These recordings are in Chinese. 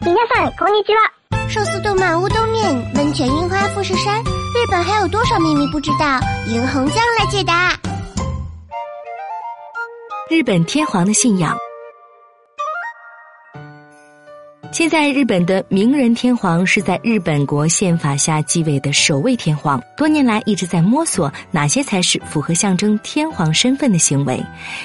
皆さんこんにちは。寿司动漫乌冬面，温泉樱花富士山，日本还有多少秘密不知道？银红酱来解答。日本天皇的信仰。 现在，日本的明仁天皇是在日本国宪法下继位的首位天皇。多年来一直在摸索哪些才是符合象征天皇身份的行为。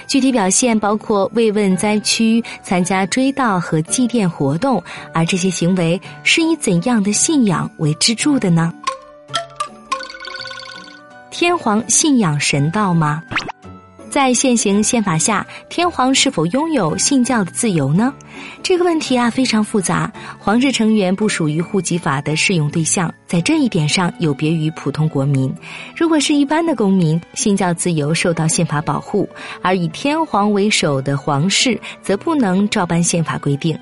具体表现包括慰问灾区、参加追悼和祭奠活动。而这些行为是以怎样的信仰为支柱的呢？天皇信仰神道吗？在现行宪法下，天皇是否拥有信教的自由呢？这个问题啊非常复杂。皇室成员不属于户籍法的适用对象，在这一点上有别于普通国民。如果是一般的公民，信教自由受到宪法保护；而以天皇为首的皇室则不能照搬宪法规定。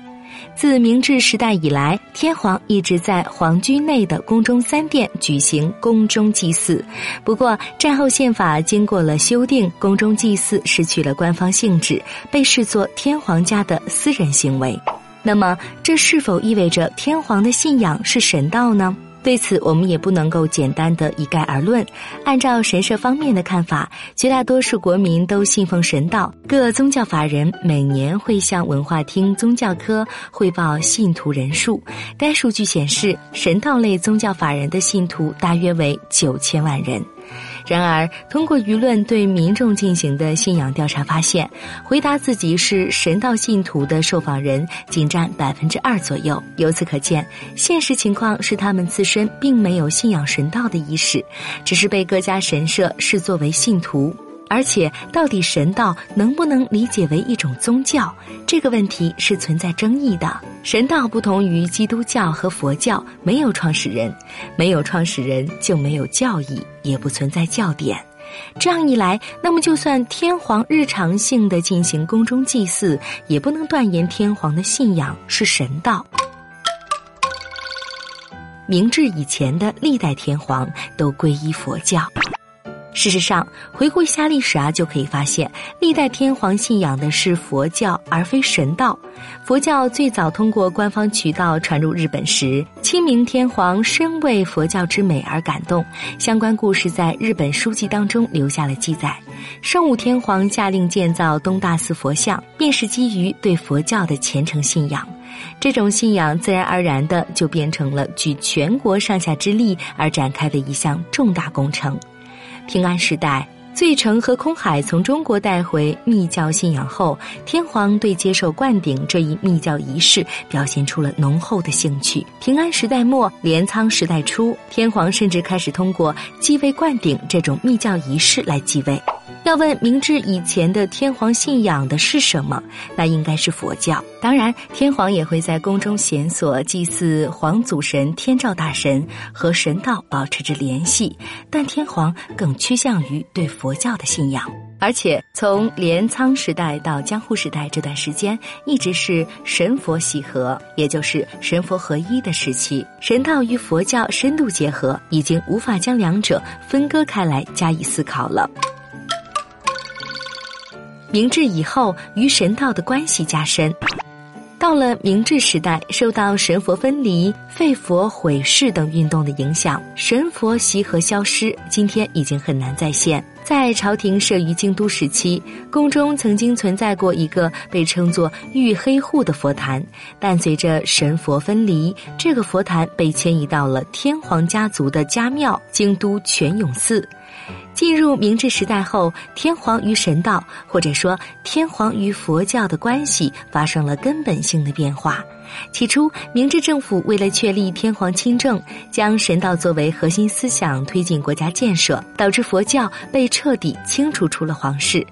自明治时代以来，天皇一直在皇居内的宫中三殿举行宫中祭祀。不过，战后宪法经过了修订，宫中祭祀失去了官方性质，被视作天皇家的私人行为。那么，这是否意味着天皇的信仰是神道呢？对此，我们也不能够简单的一概而论。按照神社方面的看法，绝大多数国民都信奉神道。各宗教法人每年会向文化厅宗教科汇报信徒人数。该数据显示，神道类宗教法人的信徒大约为九千万人。然而，通过舆论对民众进行的信仰调查发现，回答自己是神道信徒的受访人仅占百分之二左右。由此可见，现实情况是他们自身并没有信仰神道的意识，只是被各家神社视作为信徒。而且，到底神道能不能理解为一种宗教？这个问题是存在争议的。神道不同于基督教和佛教，没有创始人，没有创始人就没有教义，也不存在教典。这样一来，那么就算天皇日常性的进行宫中祭祀，也不能断言天皇的信仰是神道。明治以前的历代天皇都皈依佛教。事实上，回顾一下历史啊，就可以发现，历代天皇信仰的是佛教，而非神道。佛教最早通过官方渠道传入日本时，清明天皇深为佛教之美而感动，相关故事在日本书籍当中留下了记载。圣武天皇下令建造东大寺佛像，便是基于对佛教的虔诚信仰。这种信仰自然而然的就变成了举全国上下之力而展开的一项重大工程。平安时代，最澄和空海从中国带回密教信仰后，天皇对接受灌顶这一密教仪式表现出了浓厚的兴趣。平安时代末、镰仓时代初，天皇甚至开始通过继位灌顶这种密教仪式来继位。要问明治以前的天皇信仰的是什么？那应该是佛教。当然，天皇也会在宫中显所祭祀皇祖神、天照大神，和神道保持着联系。但天皇更趋向于对佛教的信仰，而且从镰仓时代到江户时代这段时间，一直是神佛喜合，也就是神佛合一的时期。神道与佛教深度结合，已经无法将两者分割开来加以思考了。明治以后，与神道的关系加深。到了明治时代，受到神佛分离、废佛毁世等运动的影响，神佛习合消失，今天已经很难再现。在朝廷设于京都时期，宫中曾经存在过一个被称作玉黑户的佛坛，但随着神佛分离，这个佛坛被迁移到了天皇家族的家庙京都泉涌寺。进入明治时代后，天皇与神道，或者说天皇与佛教的关系发生了根本性的变化。起初，明治政府为了确立天皇亲政，将神道作为核心思想推进国家建设，导致佛教被彻底清除出了皇室。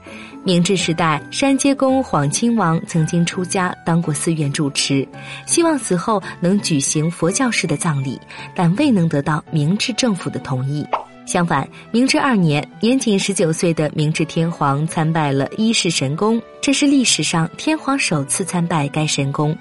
明治时代，山街公晃亲王曾经出家当过寺院住持，希望死后能举行佛教式的葬礼，但未能得到明治政府的同意。相反，明治二年，年仅十九岁的明治天皇参拜了伊势神宫，这是历史上天皇首次参拜该神宫。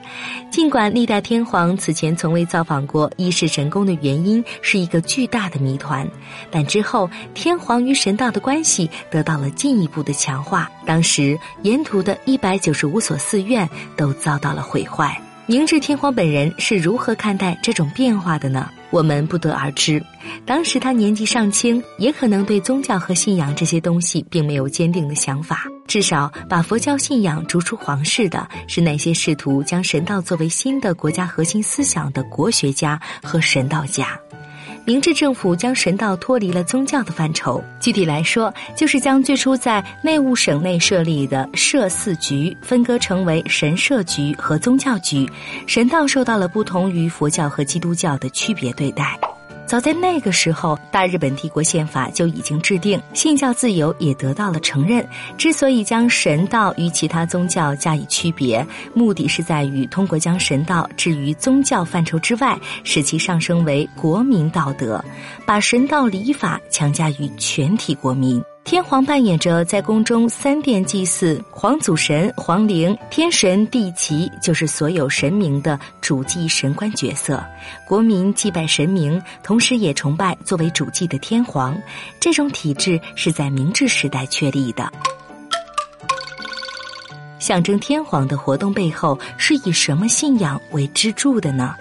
尽管历代天皇此前从未造访过伊势神宫的原因是一个巨大的谜团，但之后天皇与神道的关系得到了进一步的强化。当时沿途的一百九十五所寺院都遭到了毁坏。明治天皇本人是如何看待这种变化的呢？我们不得而知。当时他年纪尚轻，也可能对宗教和信仰这些东西并没有坚定的想法。至少，把佛教信仰逐出皇室的是那些试图将神道作为新的国家核心思想的国学家和神道家。明治政府将神道脱离了宗教的范畴，具体来说，就是将最初在内务省内设立的社寺局分割成为神社局和宗教局，神道受到了不同于佛教和基督教的区别对待。早在那个时候，大日本帝国宪法就已经制定，信教自由也得到了承认。之所以将神道与其他宗教加以区别，目的是在于通过将神道置于宗教范畴之外，使其上升为国民道德，把神道礼法强加于全体国民。天皇扮演着在宫中三殿祭祀皇祖神、皇陵、天神、地旗，就是所有神明的主祭神官角色。国民祭拜神明，同时也崇拜作为主祭的天皇。这种体制是在明治时代确立的。象征天皇的活动背后是以什么信仰为支柱的呢？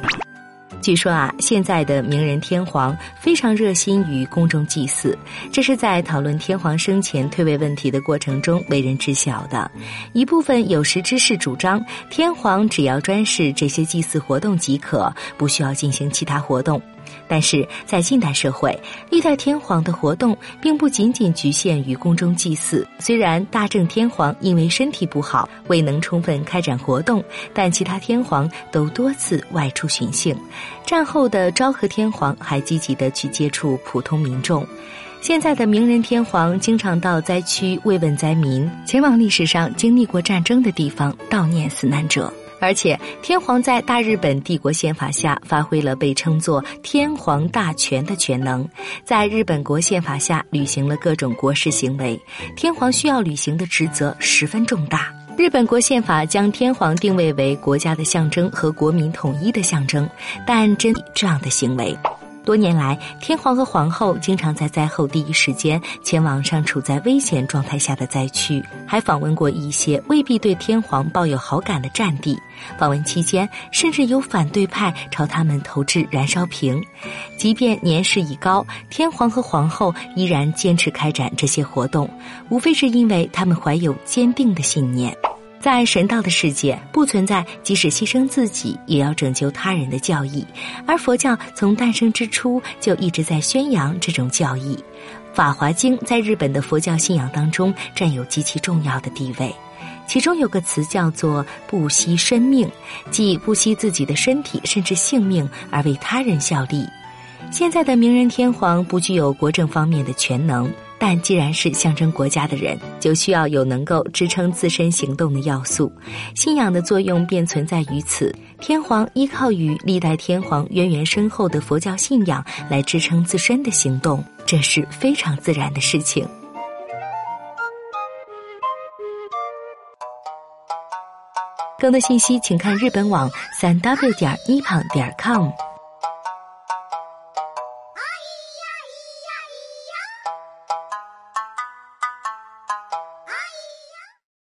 据说啊，现在的名人天皇非常热心于公众祭祀，这是在讨论天皇生前退位问题的过程中为人知晓的。一部分有识之士主张，天皇只要专事这些祭祀活动即可，不需要进行其他活动。但是在近代社会，历代天皇的活动并不仅仅局限于宫中祭祀。虽然大正天皇因为身体不好未能充分开展活动，但其他天皇都多次外出巡幸。战后的昭和天皇还积极的去接触普通民众。现在的明仁天皇经常到灾区慰问灾民，前往历史上经历过战争的地方悼念死难者。而且，天皇在大日本帝国宪法下发挥了被称作“天皇大权”的权能，在日本国宪法下履行了各种国事行为。天皇需要履行的职责十分重大。日本国宪法将天皇定位为国家的象征和国民统一的象征，但真这样的行为。多年来，天皇和皇后经常在灾后第一时间前往尚处在危险状态下的灾区，还访问过一些未必对天皇抱有好感的战地。访问期间，甚至有反对派朝他们投掷燃烧瓶。即便年事已高，天皇和皇后依然坚持开展这些活动，无非是因为他们怀有坚定的信念。在神道的世界，不存在即使牺牲自己也要拯救他人的教义，而佛教从诞生之初就一直在宣扬这种教义。《法华经》在日本的佛教信仰当中占有极其重要的地位，其中有个词叫做“不惜生命”，即不惜自己的身体甚至性命而为他人效力。现在的明仁天皇不具有国政方面的全能。但既然是象征国家的人，就需要有能够支撑自身行动的要素，信仰的作用便存在于此。天皇依靠与历代天皇渊源深厚的佛教信仰来支撑自身的行动，这是非常自然的事情。更多信息，请看日本网三 w 点一 p 点 com。